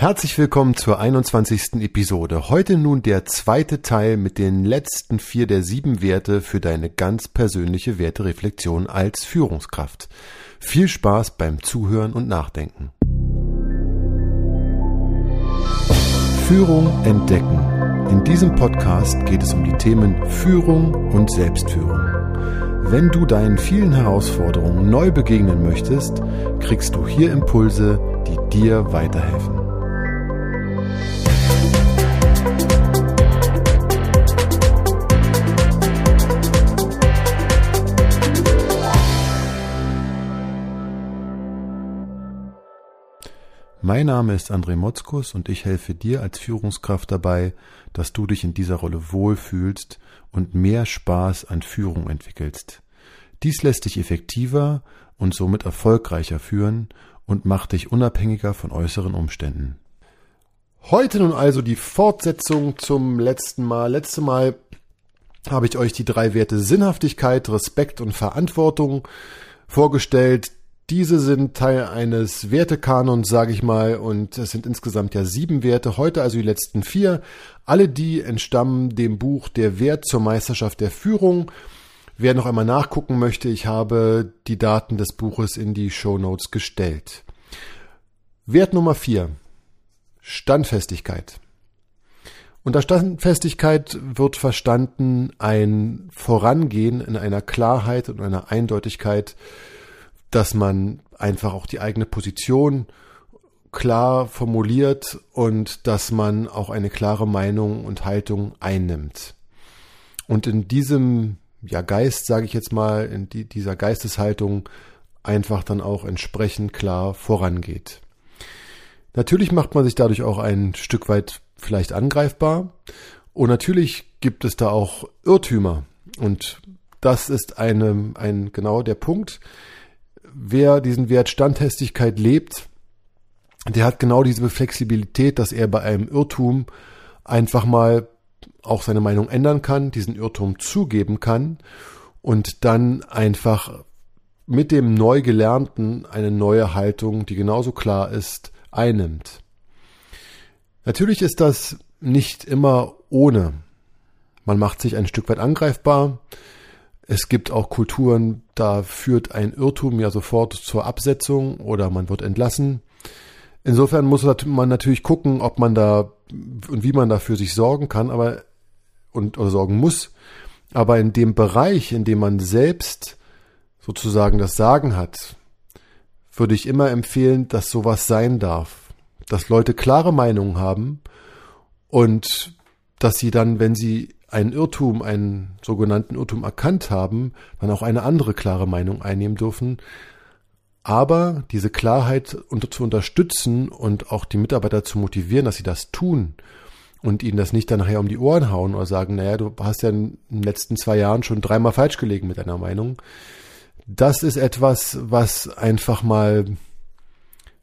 Herzlich willkommen zur 21. Episode. Heute nun der zweite Teil mit den letzten vier der sieben Werte für deine ganz persönliche Wertereflexion als Führungskraft. Viel Spaß beim Zuhören und Nachdenken. Führung entdecken. In diesem Podcast geht es um die Themen Führung und Selbstführung. Wenn du deinen vielen Herausforderungen neu begegnen möchtest, kriegst du hier Impulse, die dir weiterhelfen. Mein Name ist André Motzkus und ich helfe dir als Führungskraft dabei, dass du dich in dieser Rolle wohlfühlst und mehr Spaß an Führung entwickelst. Dies lässt dich effektiver und somit erfolgreicher führen und macht dich unabhängiger von äußeren Umständen. Heute nun also die Fortsetzung zum letzten Mal. Letzte Mal habe ich euch die drei Werte Sinnhaftigkeit, Respekt und Verantwortung vorgestellt. Diese sind Teil eines Wertekanons, sage ich mal, und es sind insgesamt ja sieben Werte. Heute also die letzten vier. Alle die entstammen dem Buch Der Wert zur Meisterschaft der Führung. Wer noch einmal nachgucken möchte, ich habe die Daten des Buches in die Show Notes gestellt. Wert Nummer vier. Standfestigkeit. Unter Standfestigkeit wird verstanden ein Vorangehen in einer Klarheit und einer Eindeutigkeit, dass man einfach auch die eigene Position klar formuliert und dass man auch eine klare Meinung und Haltung einnimmt. Und in diesem ja, Geist, sage ich jetzt mal, in die, dieser Geisteshaltung einfach dann auch entsprechend klar vorangeht. Natürlich macht man sich dadurch auch ein Stück weit vielleicht angreifbar. Und natürlich gibt es da auch Irrtümer. Und das ist eine, ein, genau der Punkt. Wer diesen Wert Standhestigkeit lebt, der hat genau diese Flexibilität, dass er bei einem Irrtum einfach mal auch seine Meinung ändern kann, diesen Irrtum zugeben kann und dann einfach mit dem neu gelernten eine neue Haltung, die genauso klar ist, einnimmt. Natürlich ist das nicht immer ohne. Man macht sich ein Stück weit angreifbar. Es gibt auch Kulturen, da führt ein Irrtum ja sofort zur Absetzung oder man wird entlassen. Insofern muss man natürlich gucken, ob man da und wie man da für sich sorgen kann, aber und oder sorgen muss. Aber in dem Bereich, in dem man selbst sozusagen das Sagen hat, würde ich immer empfehlen, dass sowas sein darf. Dass Leute klare Meinungen haben und dass sie dann, wenn sie einen Irrtum, einen sogenannten Irrtum erkannt haben, dann auch eine andere klare Meinung einnehmen dürfen. Aber diese Klarheit unter, zu unterstützen und auch die Mitarbeiter zu motivieren, dass sie das tun und ihnen das nicht dann nachher um die Ohren hauen oder sagen, naja, du hast ja in den letzten zwei Jahren schon dreimal falsch gelegen mit deiner Meinung das ist etwas, was einfach mal,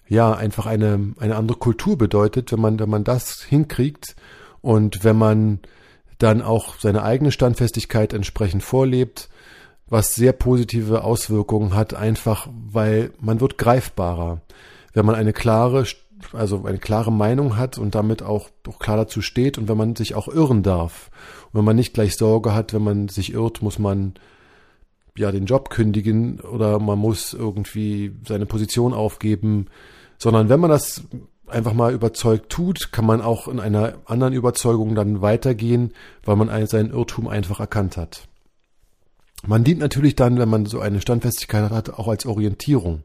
ja, einfach eine, eine andere Kultur bedeutet, wenn man, wenn man das hinkriegt und wenn man dann auch seine eigene Standfestigkeit entsprechend vorlebt, was sehr positive Auswirkungen hat, einfach weil man wird greifbarer. Wenn man eine klare, also eine klare Meinung hat und damit auch, auch klar dazu steht und wenn man sich auch irren darf. Und wenn man nicht gleich Sorge hat, wenn man sich irrt, muss man ja den Job kündigen oder man muss irgendwie seine Position aufgeben, sondern wenn man das einfach mal überzeugt tut, kann man auch in einer anderen Überzeugung dann weitergehen, weil man seinen Irrtum einfach erkannt hat. Man dient natürlich dann, wenn man so eine Standfestigkeit hat, auch als Orientierung.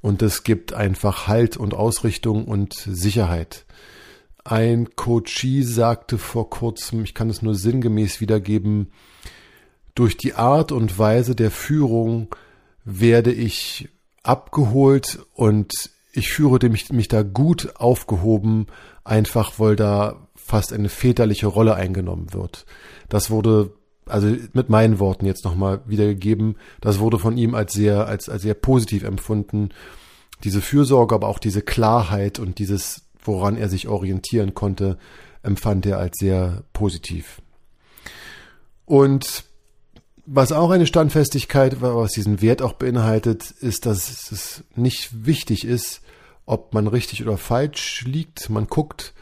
Und es gibt einfach Halt und Ausrichtung und Sicherheit. Ein Coachie sagte vor kurzem, ich kann es nur sinngemäß wiedergeben, durch die Art und Weise der Führung werde ich abgeholt und ich führe mich, mich da gut aufgehoben, einfach weil da fast eine väterliche Rolle eingenommen wird. Das wurde, also mit meinen Worten jetzt nochmal wiedergegeben, das wurde von ihm als sehr, als, als sehr positiv empfunden. Diese Fürsorge, aber auch diese Klarheit und dieses, woran er sich orientieren konnte, empfand er als sehr positiv. Und was auch eine Standfestigkeit, was diesen Wert auch beinhaltet, ist, dass es nicht wichtig ist, ob man richtig oder falsch liegt. Man guckt,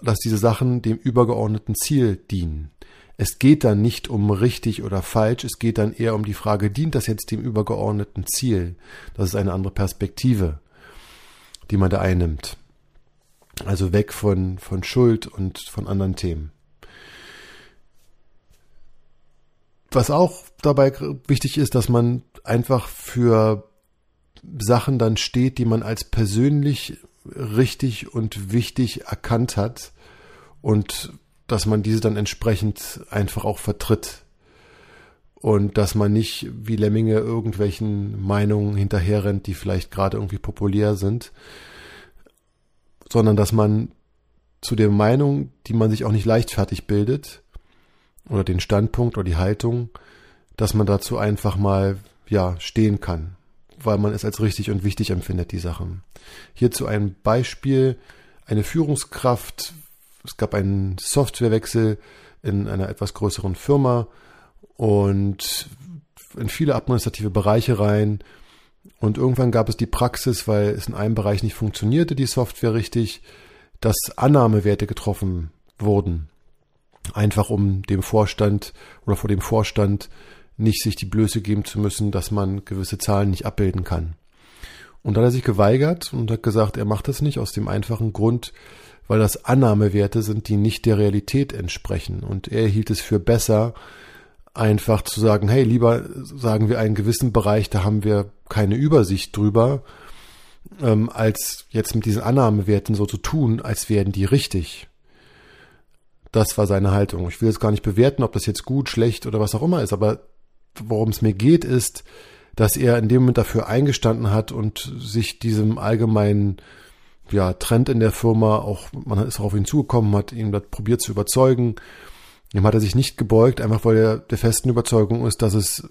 dass diese Sachen dem übergeordneten Ziel dienen. Es geht dann nicht um richtig oder falsch, es geht dann eher um die Frage, dient das jetzt dem übergeordneten Ziel? Das ist eine andere Perspektive, die man da einnimmt. Also weg von, von Schuld und von anderen Themen. Was auch dabei wichtig ist, dass man einfach für Sachen dann steht, die man als persönlich richtig und wichtig erkannt hat und dass man diese dann entsprechend einfach auch vertritt. Und dass man nicht wie Lemminge irgendwelchen Meinungen hinterherrennt, die vielleicht gerade irgendwie populär sind, sondern dass man zu der Meinung, die man sich auch nicht leichtfertig bildet, oder den Standpunkt oder die Haltung, dass man dazu einfach mal, ja, stehen kann, weil man es als richtig und wichtig empfindet, die Sachen. Hierzu ein Beispiel, eine Führungskraft es gab einen Softwarewechsel in einer etwas größeren Firma und in viele administrative Bereiche rein. Und irgendwann gab es die Praxis, weil es in einem Bereich nicht funktionierte, die Software richtig, dass Annahmewerte getroffen wurden. Einfach um dem Vorstand oder vor dem Vorstand nicht sich die Blöße geben zu müssen, dass man gewisse Zahlen nicht abbilden kann. Und da hat er sich geweigert und hat gesagt, er macht das nicht aus dem einfachen Grund, weil das Annahmewerte sind, die nicht der Realität entsprechen. Und er hielt es für besser, einfach zu sagen, hey, lieber sagen wir einen gewissen Bereich, da haben wir keine Übersicht drüber, ähm, als jetzt mit diesen Annahmewerten so zu tun, als wären die richtig. Das war seine Haltung. Ich will jetzt gar nicht bewerten, ob das jetzt gut, schlecht oder was auch immer ist, aber worum es mir geht, ist, dass er in dem Moment dafür eingestanden hat und sich diesem allgemeinen ja, Trend in der Firma, auch man ist auch auf ihn zugekommen, hat ihn probiert zu überzeugen. Ihm hat er sich nicht gebeugt, einfach weil er der festen Überzeugung ist, dass es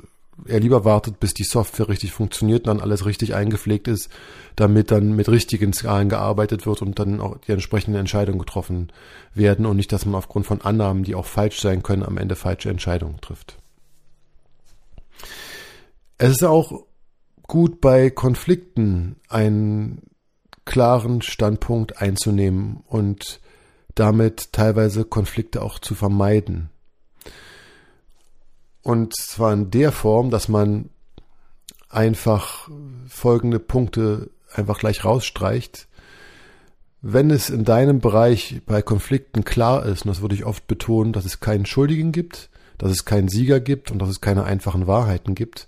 er lieber wartet, bis die Software richtig funktioniert und dann alles richtig eingepflegt ist, damit dann mit richtigen Skalen gearbeitet wird und dann auch die entsprechenden Entscheidungen getroffen werden und nicht, dass man aufgrund von Annahmen, die auch falsch sein können, am Ende falsche Entscheidungen trifft. Es ist auch gut bei Konflikten ein klaren Standpunkt einzunehmen und damit teilweise Konflikte auch zu vermeiden. Und zwar in der Form, dass man einfach folgende Punkte einfach gleich rausstreicht. Wenn es in deinem Bereich bei Konflikten klar ist, und das würde ich oft betonen, dass es keinen Schuldigen gibt, dass es keinen Sieger gibt und dass es keine einfachen Wahrheiten gibt,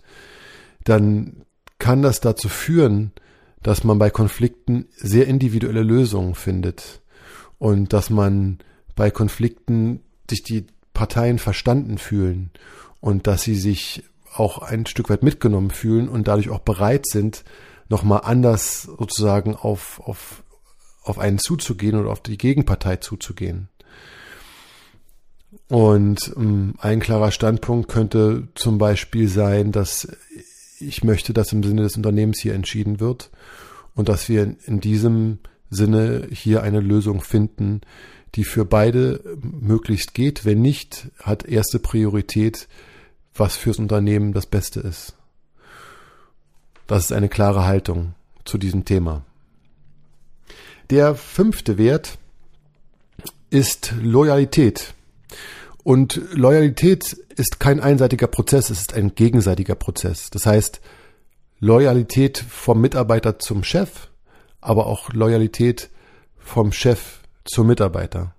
dann kann das dazu führen, dass man bei Konflikten sehr individuelle Lösungen findet und dass man bei Konflikten sich die Parteien verstanden fühlen und dass sie sich auch ein Stück weit mitgenommen fühlen und dadurch auch bereit sind, nochmal anders sozusagen auf, auf, auf einen zuzugehen oder auf die Gegenpartei zuzugehen. Und ähm, ein klarer Standpunkt könnte zum Beispiel sein, dass ich möchte, dass im Sinne des Unternehmens hier entschieden wird und dass wir in diesem Sinne hier eine Lösung finden, die für beide möglichst geht. Wenn nicht, hat erste Priorität, was fürs Unternehmen das Beste ist. Das ist eine klare Haltung zu diesem Thema. Der fünfte Wert ist Loyalität. Und Loyalität ist kein einseitiger Prozess, es ist ein gegenseitiger Prozess. Das heißt, Loyalität vom Mitarbeiter zum Chef, aber auch Loyalität vom Chef zum Mitarbeiter.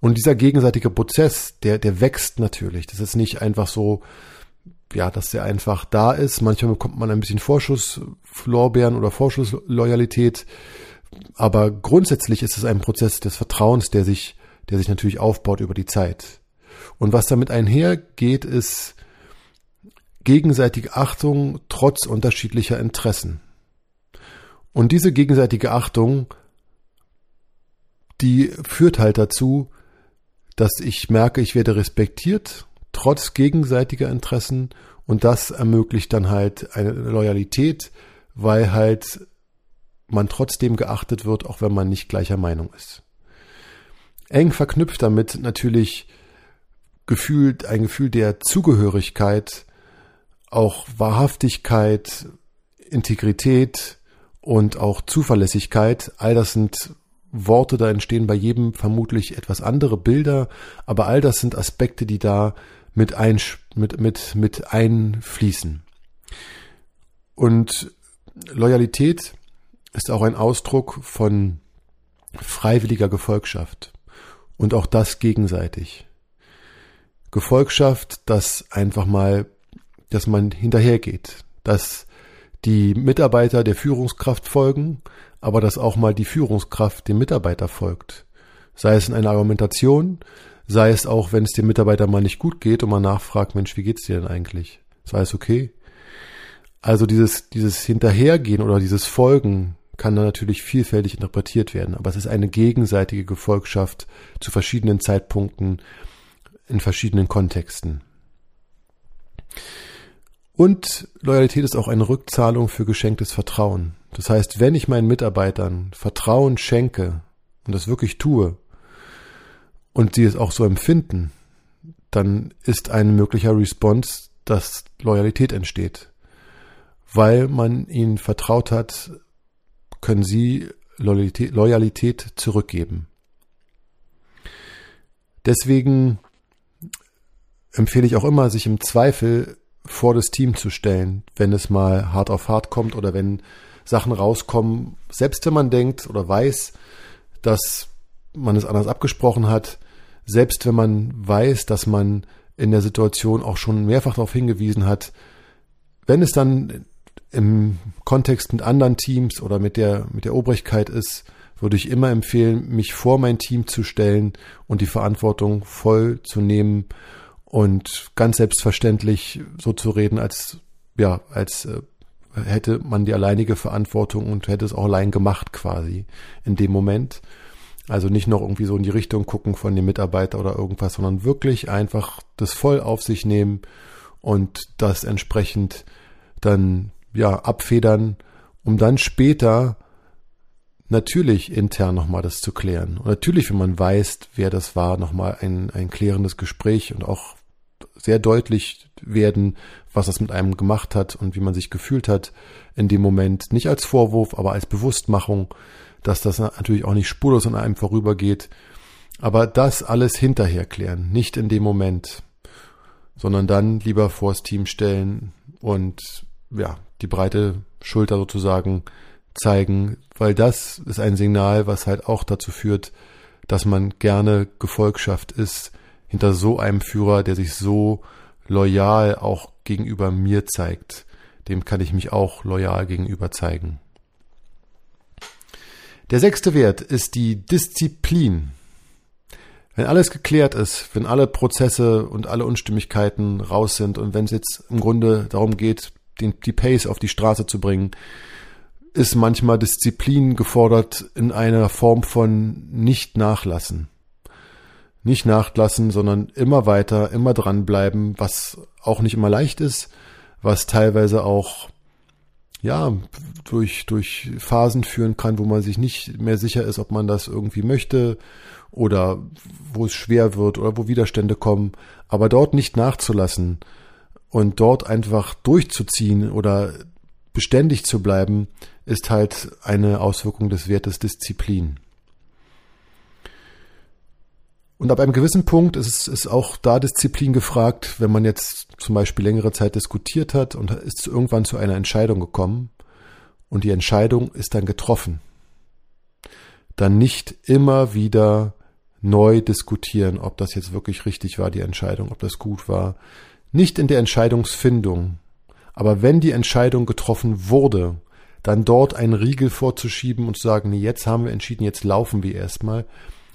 Und dieser gegenseitige Prozess, der, der wächst natürlich. Das ist nicht einfach so, ja, dass der einfach da ist. Manchmal bekommt man ein bisschen Vorschusslorbeeren oder Vorschussloyalität. Aber grundsätzlich ist es ein Prozess des Vertrauens, der sich, der sich natürlich aufbaut über die Zeit. Und was damit einhergeht, ist gegenseitige Achtung trotz unterschiedlicher Interessen. Und diese gegenseitige Achtung, die führt halt dazu, dass ich merke, ich werde respektiert, trotz gegenseitiger Interessen. Und das ermöglicht dann halt eine Loyalität, weil halt man trotzdem geachtet wird, auch wenn man nicht gleicher Meinung ist. Eng verknüpft damit natürlich gefühlt ein Gefühl der Zugehörigkeit, auch Wahrhaftigkeit, Integrität und auch Zuverlässigkeit, all das sind Worte, da entstehen bei jedem vermutlich etwas andere Bilder, aber all das sind Aspekte, die da mit, ein, mit, mit, mit einfließen. Und Loyalität ist auch ein Ausdruck von freiwilliger Gefolgschaft und auch das gegenseitig. Gefolgschaft, dass einfach mal, dass man hinterhergeht, dass die Mitarbeiter der Führungskraft folgen, aber dass auch mal die Führungskraft dem Mitarbeiter folgt. Sei es in einer Argumentation, sei es auch, wenn es dem Mitarbeiter mal nicht gut geht und man nachfragt, Mensch, wie geht's dir denn eigentlich? Sei es okay? Also dieses, dieses Hinterhergehen oder dieses Folgen kann dann natürlich vielfältig interpretiert werden, aber es ist eine gegenseitige Gefolgschaft zu verschiedenen Zeitpunkten in verschiedenen Kontexten. Und Loyalität ist auch eine Rückzahlung für geschenktes Vertrauen. Das heißt, wenn ich meinen Mitarbeitern Vertrauen schenke und das wirklich tue und sie es auch so empfinden, dann ist ein möglicher Response, dass Loyalität entsteht. Weil man ihnen vertraut hat, können sie Loyalität, Loyalität zurückgeben. Deswegen empfehle ich auch immer, sich im Zweifel vor das Team zu stellen, wenn es mal hart auf hart kommt oder wenn Sachen rauskommen, selbst wenn man denkt oder weiß, dass man es anders abgesprochen hat, selbst wenn man weiß, dass man in der Situation auch schon mehrfach darauf hingewiesen hat, wenn es dann im Kontext mit anderen Teams oder mit der, mit der Obrigkeit ist, würde ich immer empfehlen, mich vor mein Team zu stellen und die Verantwortung voll zu nehmen und ganz selbstverständlich so zu reden, als, ja, als äh, hätte man die alleinige Verantwortung und hätte es auch allein gemacht quasi in dem Moment. Also nicht noch irgendwie so in die Richtung gucken von dem Mitarbeiter oder irgendwas, sondern wirklich einfach das voll auf sich nehmen und das entsprechend dann ja, abfedern, um dann später natürlich intern nochmal das zu klären. Und natürlich, wenn man weiß, wer das war, nochmal ein, ein klärendes Gespräch und auch sehr deutlich werden, was das mit einem gemacht hat und wie man sich gefühlt hat in dem Moment. Nicht als Vorwurf, aber als Bewusstmachung, dass das natürlich auch nicht spurlos an einem vorübergeht. Aber das alles hinterher klären, nicht in dem Moment, sondern dann lieber vors Team stellen und ja, die breite Schulter sozusagen zeigen, weil das ist ein Signal, was halt auch dazu führt, dass man gerne Gefolgschaft ist hinter so einem Führer, der sich so loyal auch gegenüber mir zeigt. Dem kann ich mich auch loyal gegenüber zeigen. Der sechste Wert ist die Disziplin. Wenn alles geklärt ist, wenn alle Prozesse und alle Unstimmigkeiten raus sind und wenn es jetzt im Grunde darum geht, den, die Pace auf die Straße zu bringen, ist manchmal Disziplin gefordert in einer Form von nicht nachlassen. Nicht nachlassen, sondern immer weiter, immer dranbleiben, was auch nicht immer leicht ist, was teilweise auch ja, durch, durch Phasen führen kann, wo man sich nicht mehr sicher ist, ob man das irgendwie möchte oder wo es schwer wird oder wo Widerstände kommen, aber dort nicht nachzulassen, und dort einfach durchzuziehen oder beständig zu bleiben, ist halt eine Auswirkung des Wertes Disziplin. Und ab einem gewissen Punkt ist, ist auch da Disziplin gefragt, wenn man jetzt zum Beispiel längere Zeit diskutiert hat und ist irgendwann zu einer Entscheidung gekommen und die Entscheidung ist dann getroffen. Dann nicht immer wieder neu diskutieren, ob das jetzt wirklich richtig war, die Entscheidung, ob das gut war, nicht in der Entscheidungsfindung, aber wenn die Entscheidung getroffen wurde, dann dort einen Riegel vorzuschieben und zu sagen, nee, jetzt haben wir entschieden, jetzt laufen wir erstmal.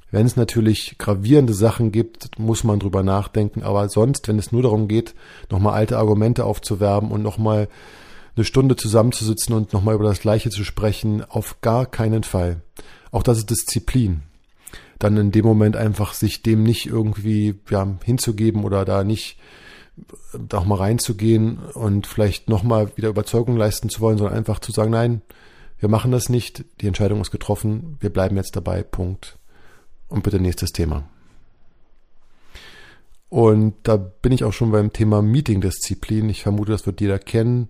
Wenn es natürlich gravierende Sachen gibt, muss man drüber nachdenken, aber sonst, wenn es nur darum geht, nochmal alte Argumente aufzuwerben und nochmal eine Stunde zusammenzusitzen und nochmal über das Gleiche zu sprechen, auf gar keinen Fall. Auch das ist Disziplin. Dann in dem Moment einfach sich dem nicht irgendwie ja, hinzugeben oder da nicht da auch mal reinzugehen und vielleicht nochmal wieder Überzeugung leisten zu wollen, sondern einfach zu sagen, nein, wir machen das nicht, die Entscheidung ist getroffen, wir bleiben jetzt dabei, Punkt. Und bitte nächstes Thema. Und da bin ich auch schon beim Thema Meeting-Disziplin. Ich vermute, das wird jeder kennen.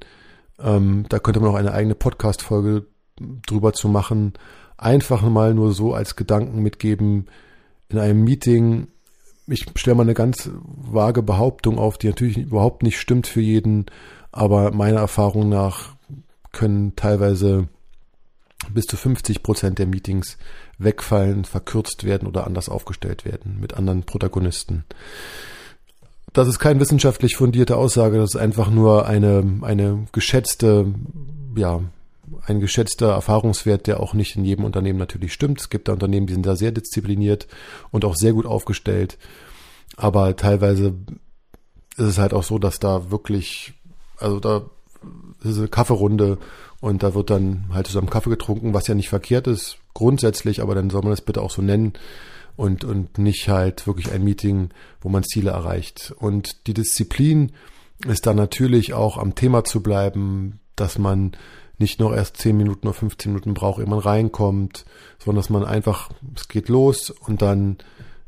Ähm, da könnte man auch eine eigene Podcast-Folge drüber zu machen. Einfach mal nur so als Gedanken mitgeben in einem Meeting. Ich stelle mal eine ganz vage Behauptung auf, die natürlich überhaupt nicht stimmt für jeden, aber meiner Erfahrung nach können teilweise bis zu 50 Prozent der Meetings wegfallen, verkürzt werden oder anders aufgestellt werden mit anderen Protagonisten. Das ist keine wissenschaftlich fundierte Aussage, das ist einfach nur eine, eine geschätzte, ja, ein geschätzter Erfahrungswert, der auch nicht in jedem Unternehmen natürlich stimmt. Es gibt da Unternehmen, die sind da sehr diszipliniert und auch sehr gut aufgestellt. Aber teilweise ist es halt auch so, dass da wirklich, also da ist eine Kaffeerunde und da wird dann halt zusammen Kaffee getrunken, was ja nicht verkehrt ist, grundsätzlich, aber dann soll man das bitte auch so nennen und, und nicht halt wirklich ein Meeting, wo man Ziele erreicht. Und die Disziplin ist dann natürlich auch am Thema zu bleiben, dass man nicht noch erst 10 Minuten oder 15 Minuten braucht, ehe man reinkommt, sondern dass man einfach, es geht los und dann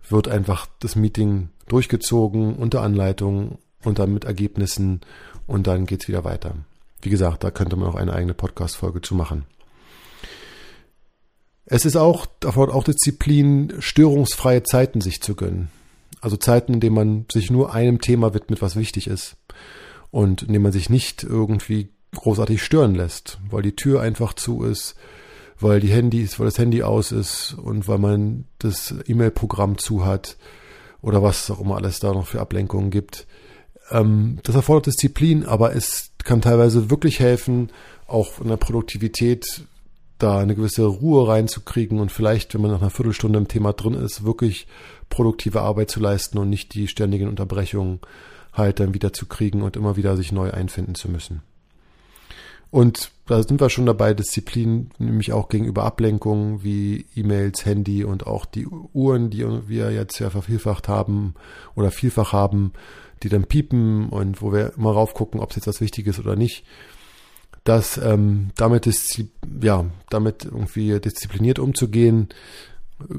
wird einfach das Meeting durchgezogen unter Anleitung und dann mit Ergebnissen und dann geht's wieder weiter. Wie gesagt, da könnte man auch eine eigene Podcast-Folge zu machen. Es ist auch, erfordert auch Disziplin, störungsfreie Zeiten sich zu gönnen. Also Zeiten, in denen man sich nur einem Thema widmet, was wichtig ist. Und in denen man sich nicht irgendwie großartig stören lässt, weil die Tür einfach zu ist, weil die Handys, weil das Handy aus ist und weil man das E-Mail-Programm zu hat oder was auch immer alles da noch für Ablenkungen gibt. Ähm, das erfordert Disziplin, aber es kann teilweise wirklich helfen, auch in der Produktivität da eine gewisse Ruhe reinzukriegen und vielleicht, wenn man nach einer Viertelstunde im Thema drin ist, wirklich produktive Arbeit zu leisten und nicht die ständigen Unterbrechungen halt dann wieder zu kriegen und immer wieder sich neu einfinden zu müssen. Und da sind wir schon dabei, Disziplin, nämlich auch gegenüber Ablenkungen wie E-Mails, Handy und auch die Uhren, die wir jetzt ja vervielfacht haben oder vielfach haben, die dann piepen und wo wir immer raufgucken, ob es jetzt was Wichtiges oder nicht dass ähm, damit ist ja damit irgendwie diszipliniert umzugehen.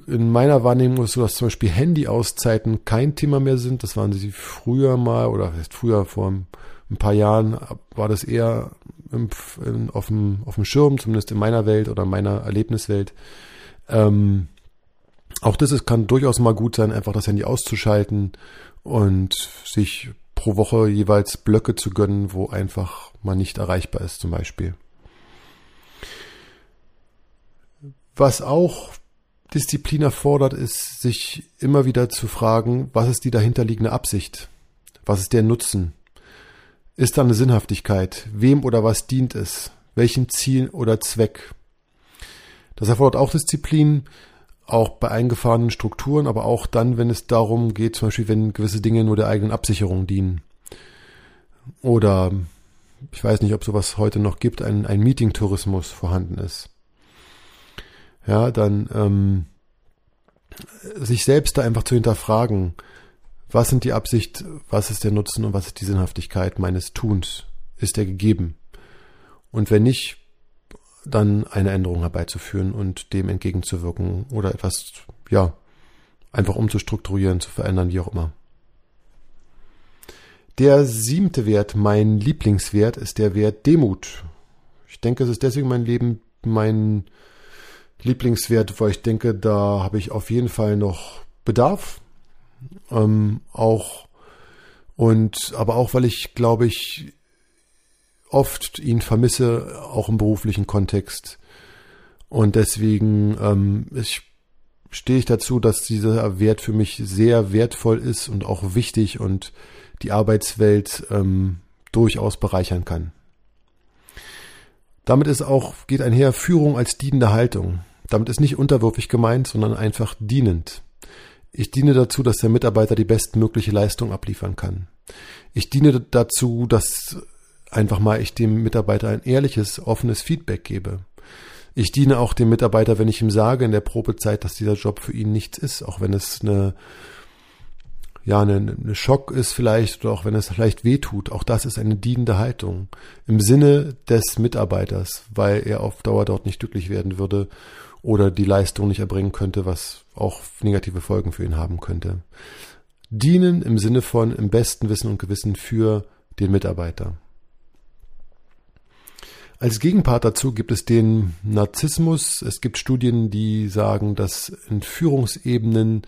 In meiner Wahrnehmung ist so, dass zum Beispiel Handy-Auszeiten kein Thema mehr sind. Das waren sie früher mal oder früher vor ein paar Jahren war das eher im, in, auf, dem, auf dem Schirm, zumindest in meiner Welt oder meiner Erlebniswelt. Ähm, auch das ist, kann durchaus mal gut sein, einfach das Handy auszuschalten und sich pro Woche jeweils Blöcke zu gönnen, wo einfach man nicht erreichbar ist zum Beispiel. Was auch Disziplin erfordert, ist, sich immer wieder zu fragen, was ist die dahinterliegende Absicht? Was ist der Nutzen? Ist da eine Sinnhaftigkeit? Wem oder was dient es? Welchem Ziel oder Zweck? Das erfordert auch Disziplin, auch bei eingefahrenen Strukturen, aber auch dann, wenn es darum geht, zum Beispiel, wenn gewisse Dinge nur der eigenen Absicherung dienen. Oder ich weiß nicht, ob sowas heute noch gibt, ein, ein Meeting-Tourismus vorhanden ist. Ja, dann ähm, sich selbst da einfach zu hinterfragen, was sind die Absicht, was ist der Nutzen und was ist die Sinnhaftigkeit meines Tuns? Ist der gegeben? Und wenn nicht, dann eine Änderung herbeizuführen und dem entgegenzuwirken oder etwas, ja, einfach umzustrukturieren, zu verändern, wie auch immer. Der siebte Wert, mein Lieblingswert, ist der Wert Demut. Ich denke, es ist deswegen mein Leben, mein Lieblingswert, weil ich denke, da habe ich auf jeden Fall noch Bedarf. Ähm, auch und aber auch, weil ich glaube ich oft ihn vermisse, auch im beruflichen Kontext. Und deswegen ähm, ich, stehe ich dazu, dass dieser Wert für mich sehr wertvoll ist und auch wichtig und die Arbeitswelt ähm, durchaus bereichern kann. Damit ist auch, geht einher Führung als dienende Haltung. Damit ist nicht unterwürfig gemeint, sondern einfach dienend. Ich diene dazu, dass der Mitarbeiter die bestmögliche Leistung abliefern kann. Ich diene dazu, dass einfach mal ich dem Mitarbeiter ein ehrliches, offenes Feedback gebe. Ich diene auch dem Mitarbeiter, wenn ich ihm sage in der Probezeit, dass dieser Job für ihn nichts ist, auch wenn es eine, ja, eine, eine Schock ist vielleicht oder auch wenn es vielleicht weh tut. Auch das ist eine dienende Haltung im Sinne des Mitarbeiters, weil er auf Dauer dort nicht glücklich werden würde oder die Leistung nicht erbringen könnte, was auch negative Folgen für ihn haben könnte. Dienen im Sinne von im besten Wissen und Gewissen für den Mitarbeiter. Als Gegenpart dazu gibt es den Narzissmus. Es gibt Studien, die sagen, dass in Führungsebenen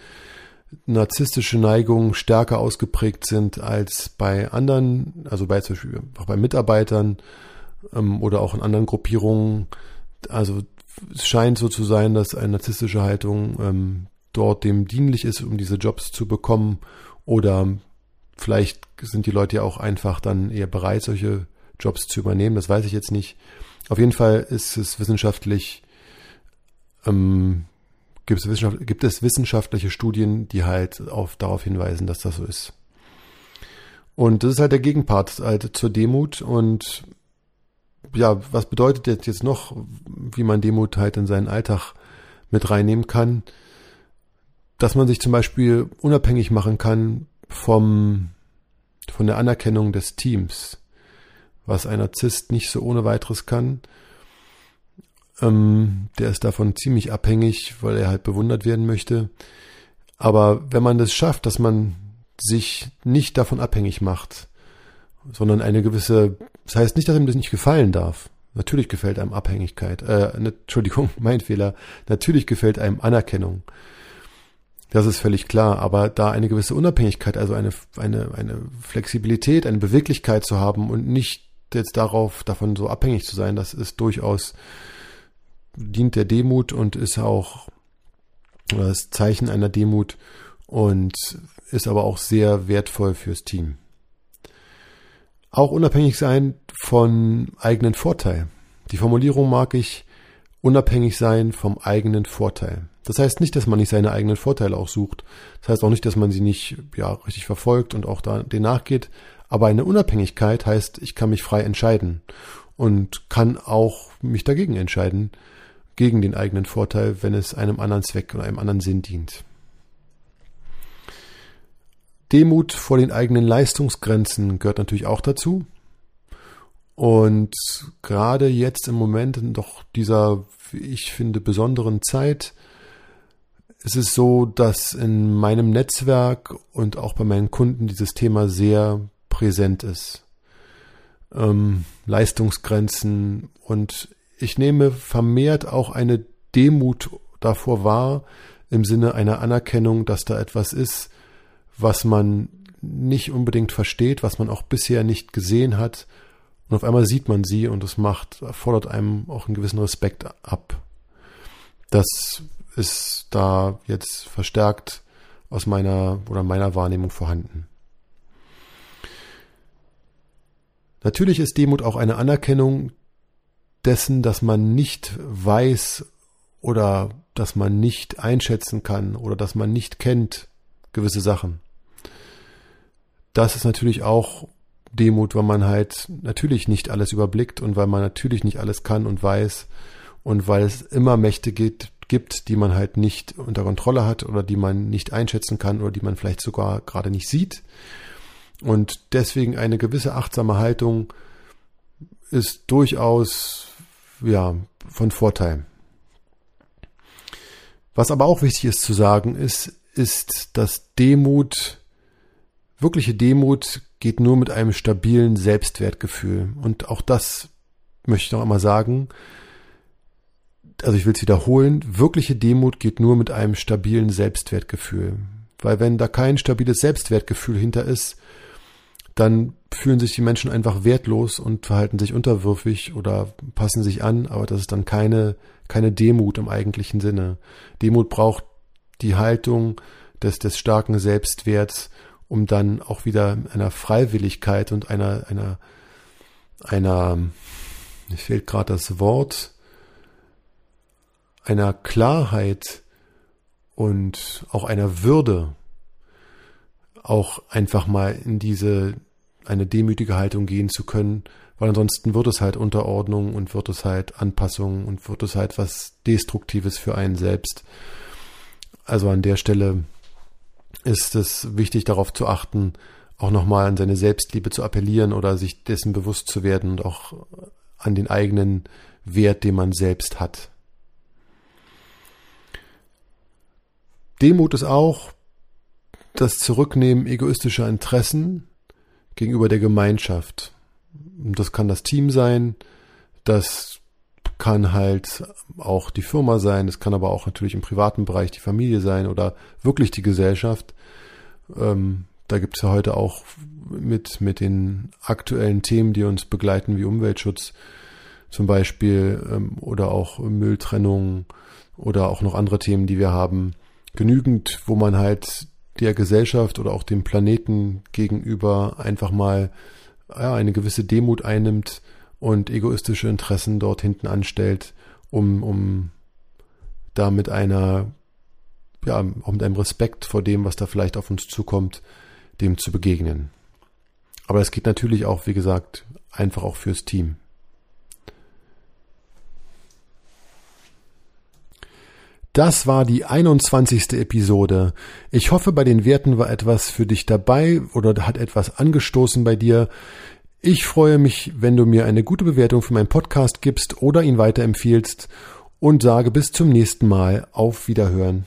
narzisstische Neigungen stärker ausgeprägt sind als bei anderen, also bei zum Beispiel auch bei Mitarbeitern ähm, oder auch in anderen Gruppierungen. Also es scheint so zu sein, dass eine narzisstische Haltung ähm, dort dem dienlich ist, um diese Jobs zu bekommen. Oder vielleicht sind die Leute ja auch einfach dann eher bereit, solche Jobs zu übernehmen. Das weiß ich jetzt nicht. Auf jeden Fall ist es wissenschaftlich, ähm, gibt, es Wissenschaft, gibt es wissenschaftliche Studien, die halt auf, darauf hinweisen, dass das so ist. Und das ist halt der Gegenpart halt zur Demut und ja, was bedeutet jetzt, jetzt noch, wie man Demut halt in seinen Alltag mit reinnehmen kann? Dass man sich zum Beispiel unabhängig machen kann vom, von der Anerkennung des Teams, was ein Narzisst nicht so ohne weiteres kann. Ähm, der ist davon ziemlich abhängig, weil er halt bewundert werden möchte. Aber wenn man das schafft, dass man sich nicht davon abhängig macht, sondern eine gewisse, das heißt nicht, dass ihm das nicht gefallen darf. Natürlich gefällt einem Abhängigkeit, äh, ne, Entschuldigung, mein Fehler. Natürlich gefällt einem Anerkennung. Das ist völlig klar. Aber da eine gewisse Unabhängigkeit, also eine, eine, eine Flexibilität, eine Beweglichkeit zu haben und nicht jetzt darauf, davon so abhängig zu sein, das ist durchaus, dient der Demut und ist auch das Zeichen einer Demut und ist aber auch sehr wertvoll fürs Team. Auch unabhängig sein von eigenen Vorteil. Die Formulierung mag ich unabhängig sein vom eigenen Vorteil. Das heißt nicht, dass man nicht seine eigenen Vorteile auch sucht. Das heißt auch nicht, dass man sie nicht ja, richtig verfolgt und auch da den nachgeht. Aber eine Unabhängigkeit heißt, ich kann mich frei entscheiden und kann auch mich dagegen entscheiden, gegen den eigenen Vorteil, wenn es einem anderen Zweck oder einem anderen Sinn dient. Demut vor den eigenen Leistungsgrenzen gehört natürlich auch dazu. Und gerade jetzt im Moment in doch dieser, wie ich finde, besonderen Zeit, ist es so, dass in meinem Netzwerk und auch bei meinen Kunden dieses Thema sehr präsent ist. Ähm, Leistungsgrenzen und ich nehme vermehrt auch eine Demut davor wahr, im Sinne einer Anerkennung, dass da etwas ist, was man nicht unbedingt versteht, was man auch bisher nicht gesehen hat. Und auf einmal sieht man sie und es macht, fordert einem auch einen gewissen Respekt ab. Das ist da jetzt verstärkt aus meiner oder meiner Wahrnehmung vorhanden. Natürlich ist Demut auch eine Anerkennung dessen, dass man nicht weiß oder dass man nicht einschätzen kann oder dass man nicht kennt gewisse Sachen das ist natürlich auch Demut, weil man halt natürlich nicht alles überblickt und weil man natürlich nicht alles kann und weiß und weil es immer Mächte gibt, gibt, die man halt nicht unter Kontrolle hat oder die man nicht einschätzen kann oder die man vielleicht sogar gerade nicht sieht. Und deswegen eine gewisse achtsame Haltung ist durchaus, ja, von Vorteil. Was aber auch wichtig ist zu sagen ist, ist, dass Demut Wirkliche Demut geht nur mit einem stabilen Selbstwertgefühl. Und auch das möchte ich noch einmal sagen. Also ich will es wiederholen. Wirkliche Demut geht nur mit einem stabilen Selbstwertgefühl. Weil wenn da kein stabiles Selbstwertgefühl hinter ist, dann fühlen sich die Menschen einfach wertlos und verhalten sich unterwürfig oder passen sich an, aber das ist dann keine, keine Demut im eigentlichen Sinne. Demut braucht die Haltung des, des starken Selbstwerts um dann auch wieder einer Freiwilligkeit und einer, einer, einer, mir fehlt gerade das Wort, einer Klarheit und auch einer Würde auch einfach mal in diese, eine demütige Haltung gehen zu können, weil ansonsten wird es halt Unterordnung und wird es halt Anpassung und wird es halt was Destruktives für einen selbst. Also an der Stelle ist es wichtig darauf zu achten, auch nochmal an seine Selbstliebe zu appellieren oder sich dessen bewusst zu werden und auch an den eigenen Wert, den man selbst hat. Demut ist auch das Zurücknehmen egoistischer Interessen gegenüber der Gemeinschaft. Das kann das Team sein, Das kann halt auch die Firma sein, es kann aber auch natürlich im privaten Bereich die Familie sein oder wirklich die Gesellschaft. Ähm, da gibt es ja heute auch mit, mit den aktuellen Themen, die uns begleiten, wie Umweltschutz zum Beispiel ähm, oder auch Mülltrennung oder auch noch andere Themen, die wir haben, genügend, wo man halt der Gesellschaft oder auch dem Planeten gegenüber einfach mal ja, eine gewisse Demut einnimmt und egoistische Interessen dort hinten anstellt, um, um da mit einer, ja, auch mit einem Respekt vor dem, was da vielleicht auf uns zukommt, dem zu begegnen. Aber es geht natürlich auch, wie gesagt, einfach auch fürs Team. Das war die 21. Episode. Ich hoffe, bei den Werten war etwas für dich dabei oder hat etwas angestoßen bei dir. Ich freue mich, wenn du mir eine gute Bewertung für meinen Podcast gibst oder ihn weiterempfiehlst und sage bis zum nächsten Mal auf Wiederhören.